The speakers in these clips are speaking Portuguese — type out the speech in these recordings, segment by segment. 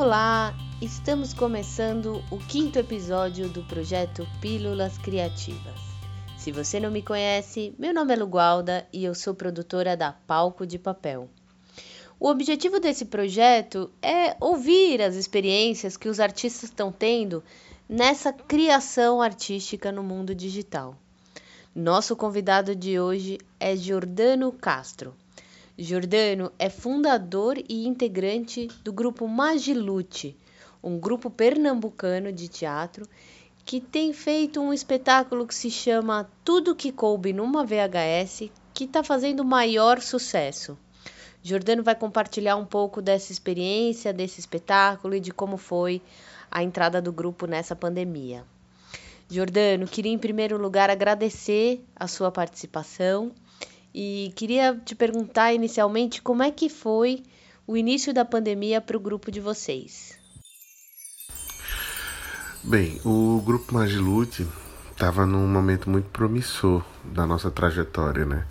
Olá, estamos começando o quinto episódio do projeto Pílulas Criativas. Se você não me conhece, meu nome é Lugualda e eu sou produtora da Palco de Papel. O objetivo desse projeto é ouvir as experiências que os artistas estão tendo nessa criação artística no mundo digital. Nosso convidado de hoje é Jordano Castro. Jordano é fundador e integrante do grupo Magilute, um grupo pernambucano de teatro que tem feito um espetáculo que se chama Tudo que coube numa VHS, que está fazendo maior sucesso. Jordano vai compartilhar um pouco dessa experiência, desse espetáculo e de como foi a entrada do grupo nessa pandemia. Jordano, queria em primeiro lugar agradecer a sua participação e queria te perguntar inicialmente como é que foi o início da pandemia para o grupo de vocês. Bem, o grupo Magilute estava num momento muito promissor da nossa trajetória, né?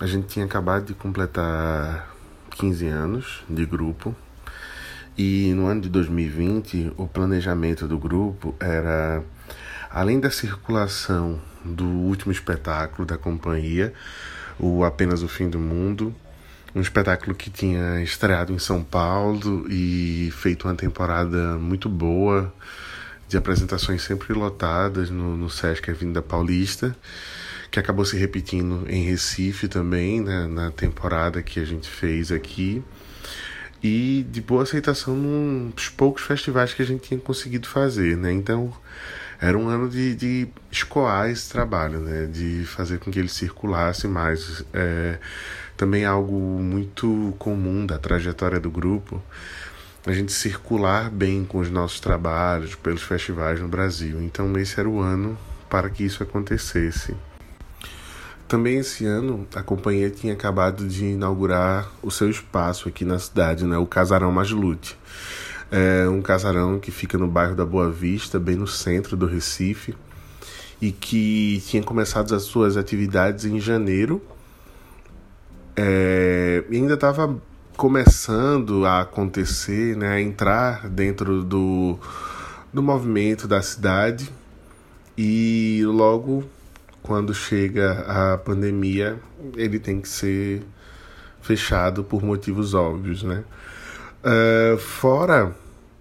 A gente tinha acabado de completar 15 anos de grupo e no ano de 2020 o planejamento do grupo era Além da circulação do último espetáculo da companhia, o Apenas o Fim do Mundo, um espetáculo que tinha estreado em São Paulo e feito uma temporada muito boa, de apresentações sempre lotadas no, no Sesc Avenida Paulista, que acabou se repetindo em Recife também, né, na temporada que a gente fez aqui. E de boa aceitação nos poucos festivais que a gente tinha conseguido fazer, né? Então, era um ano de, de escoar esse trabalho, né? de fazer com que ele circulasse mais. É, também algo muito comum da trajetória do grupo, a gente circular bem com os nossos trabalhos pelos festivais no Brasil. Então, esse era o ano para que isso acontecesse. Também esse ano, a companhia tinha acabado de inaugurar o seu espaço aqui na cidade, né? o Casarão Maslute. É um casarão que fica no bairro da Boa Vista, bem no centro do Recife, e que tinha começado as suas atividades em janeiro. É, e ainda estava começando a acontecer, né, a entrar dentro do, do movimento da cidade. E logo quando chega a pandemia, ele tem que ser fechado por motivos óbvios, né? Uh, fora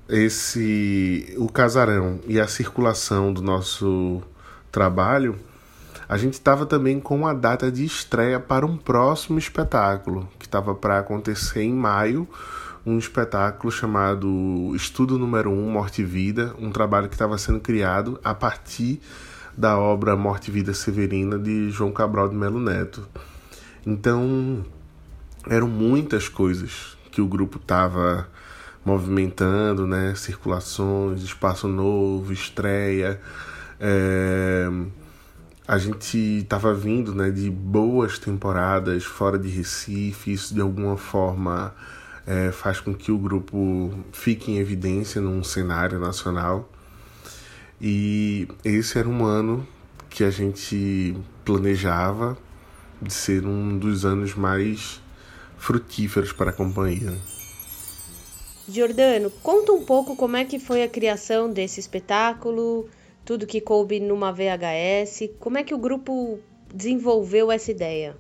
esse o casarão e a circulação do nosso trabalho, a gente estava também com uma data de estreia para um próximo espetáculo que estava para acontecer em maio, um espetáculo chamado Estudo Número 1 um, Morte e Vida, um trabalho que estava sendo criado a partir da obra Morte e Vida Severina de João Cabral de Melo Neto. Então, eram muitas coisas que o grupo estava movimentando, né? Circulações, espaço novo, estreia. É... A gente estava vindo né, de boas temporadas fora de Recife, isso de alguma forma é, faz com que o grupo fique em evidência num cenário nacional. E esse era um ano que a gente planejava de ser um dos anos mais frutíferos para a companhia. Giordano, conta um pouco como é que foi a criação desse espetáculo, tudo que coube numa VHS, como é que o grupo desenvolveu essa ideia?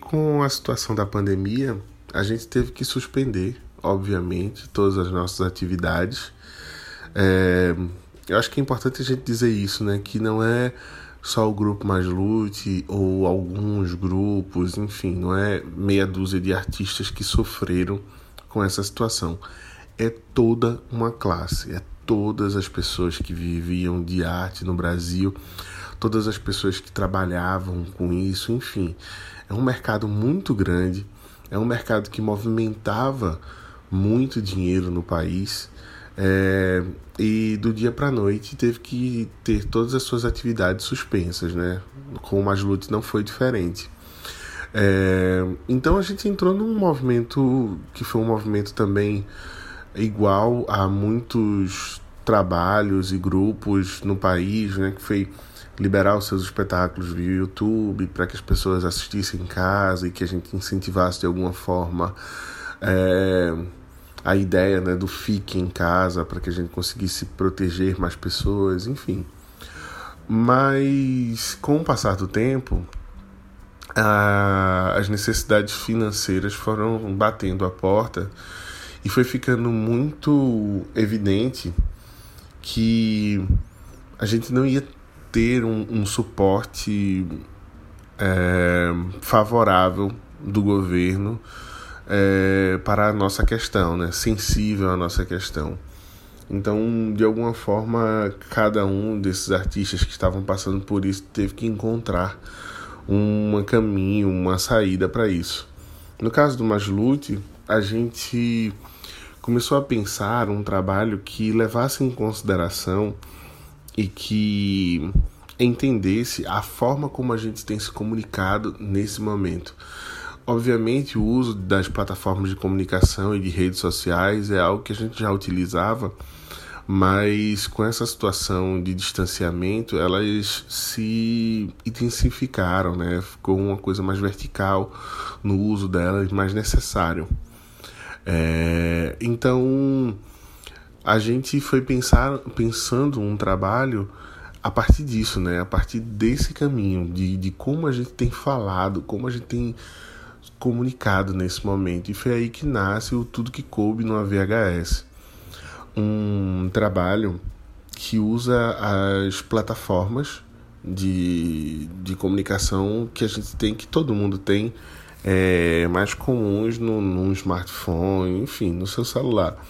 Com a situação da pandemia, a gente teve que suspender, obviamente, todas as nossas atividades. É, eu acho que é importante a gente dizer isso, né? Que não é só o grupo Mais Lute ou alguns grupos, enfim, não é meia dúzia de artistas que sofreram com essa situação. É toda uma classe, é todas as pessoas que viviam de arte no Brasil, todas as pessoas que trabalhavam com isso, enfim. É um mercado muito grande, é um mercado que movimentava muito dinheiro no país é, e do dia para a noite teve que ter todas as suas atividades suspensas, né? Com o Maslute não foi diferente. É, então a gente entrou num movimento que foi um movimento também igual a muitos trabalhos e grupos no país, né? Que foi liberar os seus espetáculos via YouTube para que as pessoas assistissem em casa e que a gente incentivasse de alguma forma. É, a ideia né, do fique em casa para que a gente conseguisse proteger mais pessoas, enfim. Mas com o passar do tempo, a, as necessidades financeiras foram batendo a porta e foi ficando muito evidente que a gente não ia ter um, um suporte é, favorável do governo é, para a nossa questão, né? sensível à nossa questão. Então, de alguma forma, cada um desses artistas que estavam passando por isso teve que encontrar um caminho, uma saída para isso. No caso do Maslute, a gente começou a pensar um trabalho que levasse em consideração e que entendesse a forma como a gente tem se comunicado nesse momento. Obviamente, o uso das plataformas de comunicação e de redes sociais é algo que a gente já utilizava, mas com essa situação de distanciamento, elas se intensificaram, né? Ficou uma coisa mais vertical no uso delas, mais necessário. É, então, a gente foi pensar, pensando um trabalho a partir disso, né? A partir desse caminho, de, de como a gente tem falado, como a gente tem comunicado nesse momento. E foi aí que nasce o Tudo que Coube no VHS. Um trabalho que usa as plataformas de, de comunicação que a gente tem, que todo mundo tem, é, mais comuns no, smartphone, enfim, no seu celular.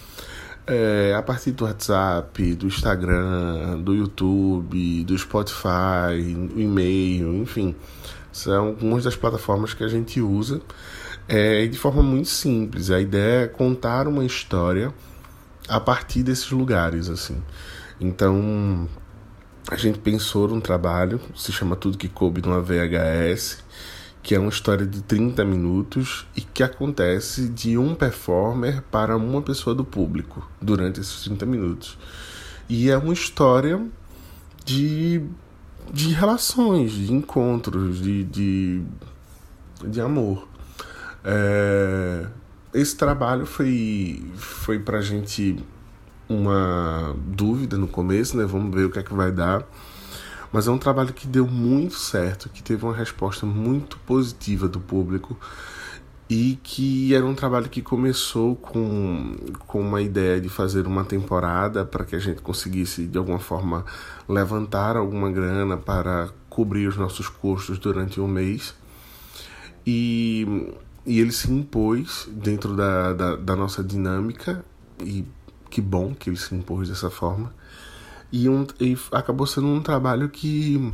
É, a partir do WhatsApp, do Instagram, do YouTube, do Spotify, do e-mail, enfim. São algumas das plataformas que a gente usa é, de forma muito simples. A ideia é contar uma história a partir desses lugares, assim. Então, a gente pensou num trabalho, se chama Tudo Que Coube numa VHS, que é uma história de 30 minutos e que acontece de um performer para uma pessoa do público durante esses 30 minutos. E é uma história de de relações, de encontros, de, de, de amor. É, esse trabalho foi, foi pra gente uma dúvida no começo, né? Vamos ver o que é que vai dar. Mas é um trabalho que deu muito certo, que teve uma resposta muito positiva do público e que era um trabalho que começou com, com uma ideia de fazer uma temporada para que a gente conseguisse de alguma forma levantar alguma grana para cobrir os nossos custos durante um mês. E, e ele se impôs dentro da, da, da nossa dinâmica. E que bom que ele se impôs dessa forma. E, um, e acabou sendo um trabalho que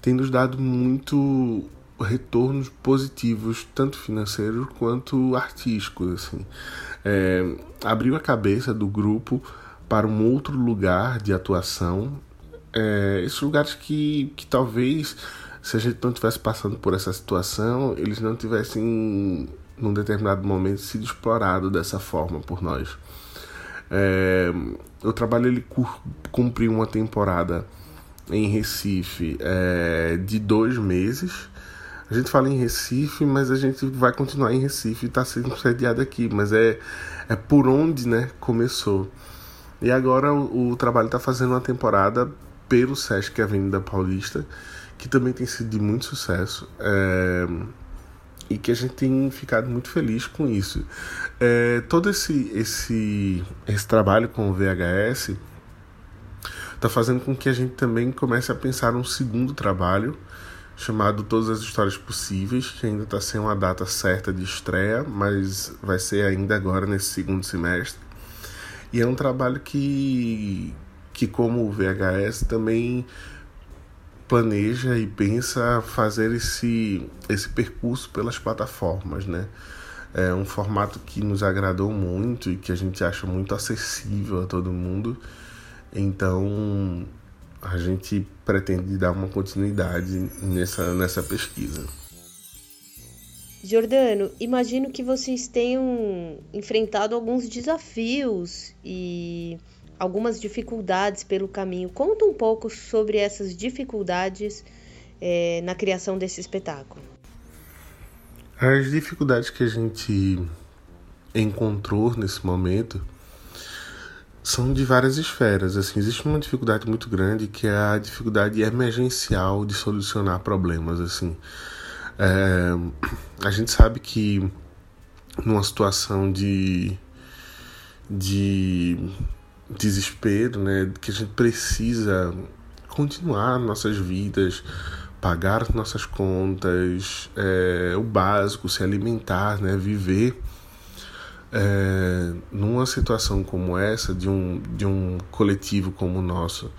tem nos dado muito retornos positivos, tanto financeiros quanto artísticos. Assim. É, abriu a cabeça do grupo para um outro lugar de atuação. É, esses lugares que, que talvez, se a gente não estivesse passando por essa situação, eles não tivessem, num determinado momento, sido explorados dessa forma por nós. É, o trabalho ele cumpriu uma temporada em Recife é, de dois meses a gente fala em Recife, mas a gente vai continuar em Recife está sendo sediado aqui, mas é, é por onde né, começou. E agora o, o trabalho está fazendo uma temporada pelo Sesc Avenida Paulista, que também tem sido de muito sucesso. É, e que a gente tem ficado muito feliz com isso. É, todo esse, esse, esse trabalho com o VHS está fazendo com que a gente também comece a pensar um segundo trabalho chamado Todas as Histórias Possíveis, que ainda está sem uma data certa de estreia, mas vai ser ainda agora nesse segundo semestre. E é um trabalho que, que como o VHS, também planeja e pensa fazer esse, esse percurso pelas plataformas, né? É um formato que nos agradou muito e que a gente acha muito acessível a todo mundo. Então, a gente pretende dar uma continuidade nessa, nessa pesquisa. Jordano, imagino que vocês tenham enfrentado alguns desafios e algumas dificuldades pelo caminho. Conta um pouco sobre essas dificuldades é, na criação desse espetáculo. As dificuldades que a gente encontrou nesse momento são de várias esferas. Assim, existe uma dificuldade muito grande que é a dificuldade emergencial de solucionar problemas. Assim, é, a gente sabe que numa situação de, de desespero, né, que a gente precisa continuar nossas vidas, pagar nossas contas, é, o básico, se alimentar, né, viver é, numa situação como essa, de um, de um coletivo como o nosso,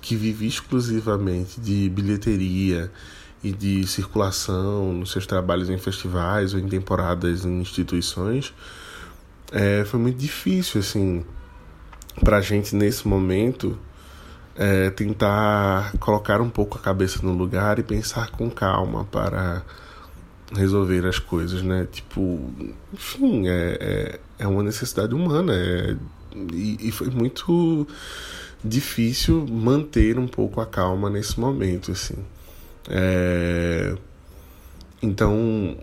que vive exclusivamente de bilheteria e de circulação nos seus trabalhos em festivais ou em temporadas em instituições, é, foi muito difícil, assim, a gente nesse momento é, tentar colocar um pouco a cabeça no lugar e pensar com calma para resolver as coisas, né? Tipo, enfim, é, é, é uma necessidade humana. É, e, e, foi muito difícil manter um pouco a calma nesse momento, assim. É, então,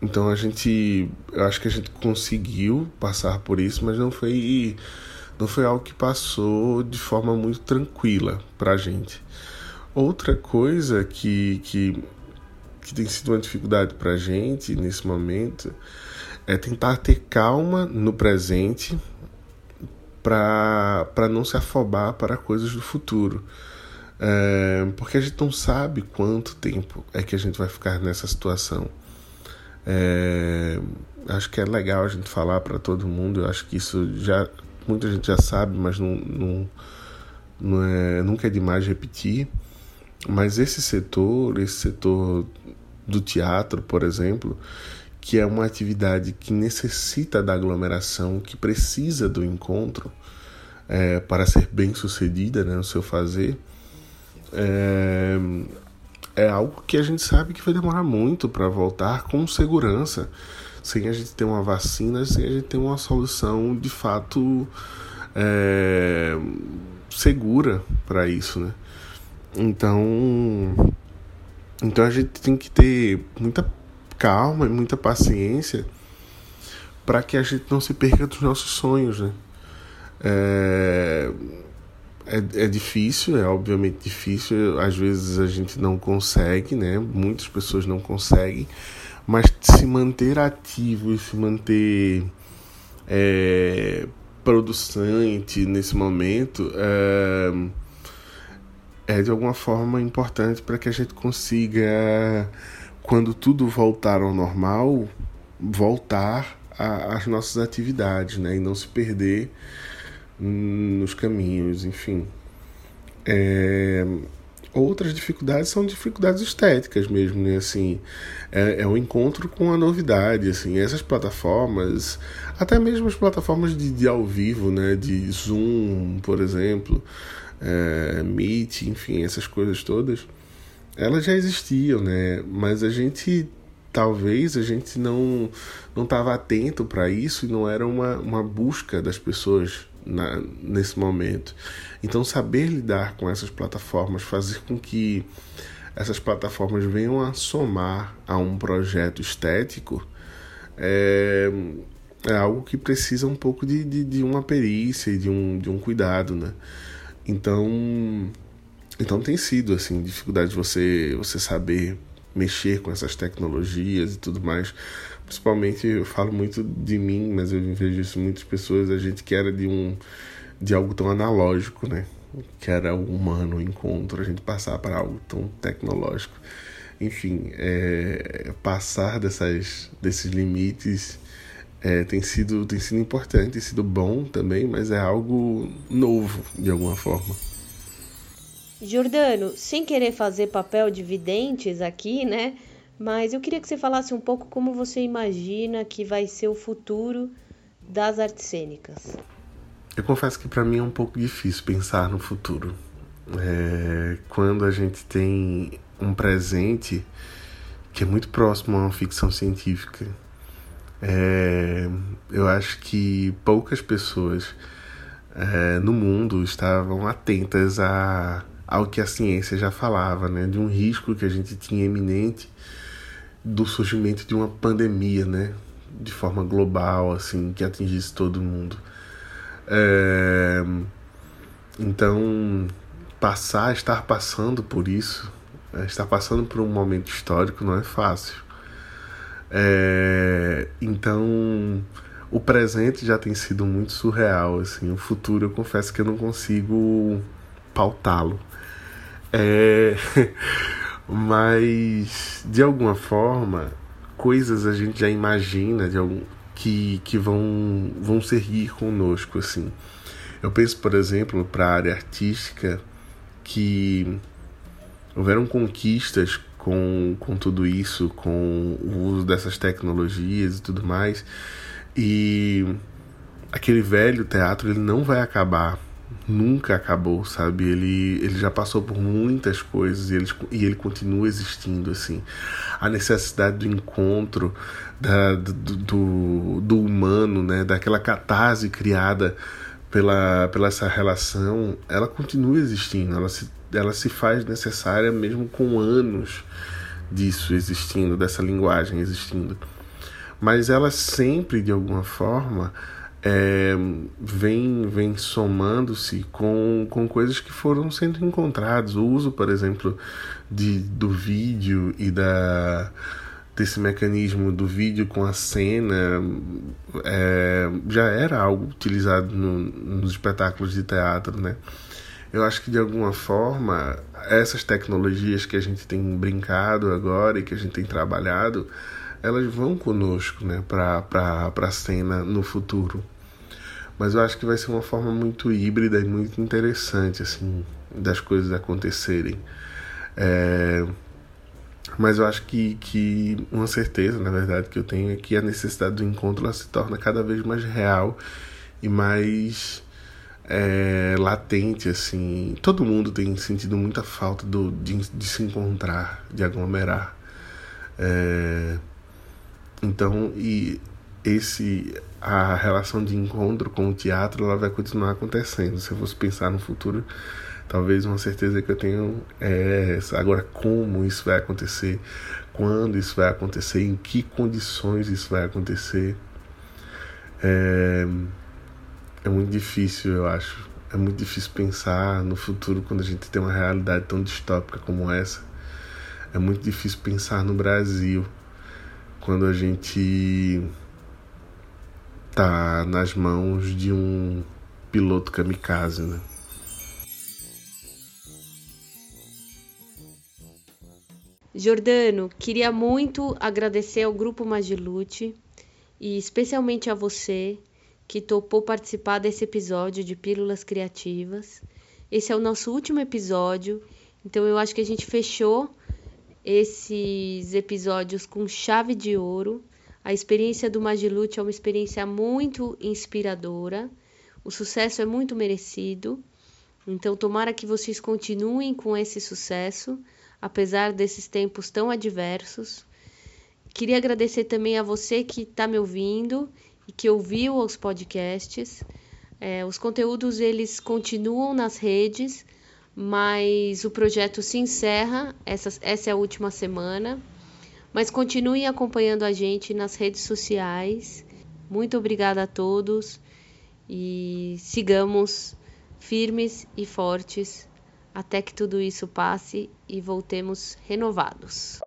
então a gente, eu acho que a gente conseguiu passar por isso, mas não foi, não foi algo que passou de forma muito tranquila pra gente. Outra coisa que, que que tem sido uma dificuldade para a gente nesse momento é tentar ter calma no presente para não se afobar para coisas do futuro. É, porque a gente não sabe quanto tempo é que a gente vai ficar nessa situação. É, acho que é legal a gente falar para todo mundo. Eu acho que isso já muita gente já sabe, mas não, não, não é, nunca é demais repetir. Mas esse setor, esse setor do teatro, por exemplo, que é uma atividade que necessita da aglomeração, que precisa do encontro é, para ser bem sucedida né, no seu fazer, é, é algo que a gente sabe que vai demorar muito para voltar com segurança, sem a gente ter uma vacina, sem a gente ter uma solução de fato é, segura para isso, né? Então, então a gente tem que ter muita calma e muita paciência para que a gente não se perca dos nossos sonhos, né? É, é, é, difícil, é obviamente difícil, às vezes a gente não consegue, né? Muitas pessoas não conseguem, mas se manter ativo e se manter é, nesse momento é, é de alguma forma importante para que a gente consiga, quando tudo voltar ao normal, voltar às nossas atividades, né? E não se perder nos caminhos, enfim. É... Outras dificuldades são dificuldades estéticas mesmo, né? Assim, é, é o encontro com a novidade, assim. Essas plataformas, até mesmo as plataformas de, de ao vivo, né? De Zoom, por exemplo, é, Meet, enfim, essas coisas todas, elas já existiam, né? Mas a gente talvez a gente não não estava atento para isso e não era uma, uma busca das pessoas na, nesse momento. Então saber lidar com essas plataformas, fazer com que essas plataformas venham a somar a um projeto estético é, é algo que precisa um pouco de, de, de uma perícia e de um, de um cuidado, né? Então, então tem sido assim dificuldade de você você saber mexer com essas tecnologias e tudo mais. Principalmente eu falo muito de mim, mas eu vejo isso em muitas pessoas, a gente que era de um de algo tão analógico, né? Que era o humano, o encontro, a gente passar para algo tão tecnológico. Enfim, é, passar dessas, desses limites é, tem, sido, tem sido importante, tem sido bom também, mas é algo novo de alguma forma. Jordano, sem querer fazer papel de videntes aqui, né? Mas eu queria que você falasse um pouco como você imagina que vai ser o futuro das artes cênicas. Eu confesso que para mim é um pouco difícil pensar no futuro. É, quando a gente tem um presente que é muito próximo a uma ficção científica, é, eu acho que poucas pessoas é, no mundo estavam atentas a, ao que a ciência já falava, né? De um risco que a gente tinha iminente do surgimento de uma pandemia, né? de forma global, assim, que atingisse todo mundo. É, então, passar, estar passando por isso, é, estar passando por um momento histórico não é fácil. É, então, o presente já tem sido muito surreal, assim, o futuro eu confesso que eu não consigo pautá-lo. É, mas de alguma forma, coisas a gente já imagina de algum, que, que vão, vão seguir conosco, assim. Eu penso, por exemplo, para a área artística, que houveram conquistas com, com tudo isso, com o uso dessas tecnologias e tudo mais, e aquele velho teatro ele não vai acabar nunca acabou, sabe? Ele, ele já passou por muitas coisas e ele, e ele continua existindo, assim. A necessidade do encontro, da, do, do, do humano, né? Daquela catarse criada pela, pela essa relação, ela continua existindo, ela se, ela se faz necessária mesmo com anos disso existindo, dessa linguagem existindo. Mas ela sempre, de alguma forma, é, vem, vem somando-se com, com coisas que foram sendo encontradas. O uso, por exemplo, de, do vídeo e da, desse mecanismo do vídeo com a cena é, já era algo utilizado no, nos espetáculos de teatro, né? Eu acho que de alguma forma essas tecnologias que a gente tem brincado agora e que a gente tem trabalhado elas vão conosco né, para a cena no futuro. Mas eu acho que vai ser uma forma muito híbrida e muito interessante assim das coisas acontecerem. É... Mas eu acho que, que uma certeza, na verdade, que eu tenho é que a necessidade do encontro se torna cada vez mais real e mais é, latente, assim. Todo mundo tem sentido muita falta do, de, de se encontrar, de aglomerar. É, então, e esse a relação de encontro com o teatro ela vai continuar acontecendo. Se eu fosse pensar no futuro, talvez uma certeza que eu tenho é essa. Agora, como isso vai acontecer? Quando isso vai acontecer? Em que condições isso vai acontecer? É, é muito difícil, eu acho. É muito difícil pensar no futuro quando a gente tem uma realidade tão distópica como essa. É muito difícil pensar no Brasil quando a gente tá nas mãos de um piloto kamikaze, né? Jordano, queria muito agradecer ao Grupo Magilute e especialmente a você que topou participar desse episódio de Pílulas Criativas. Esse é o nosso último episódio, então eu acho que a gente fechou esses episódios com chave de ouro. A experiência do Magilute é uma experiência muito inspiradora. O sucesso é muito merecido. Então, tomara que vocês continuem com esse sucesso, apesar desses tempos tão adversos. Queria agradecer também a você que está me ouvindo e que ouviu os podcasts. É, os conteúdos eles continuam nas redes mas o projeto se encerra, essa, essa é a última semana. Mas continuem acompanhando a gente nas redes sociais. Muito obrigada a todos e sigamos firmes e fortes até que tudo isso passe e voltemos renovados.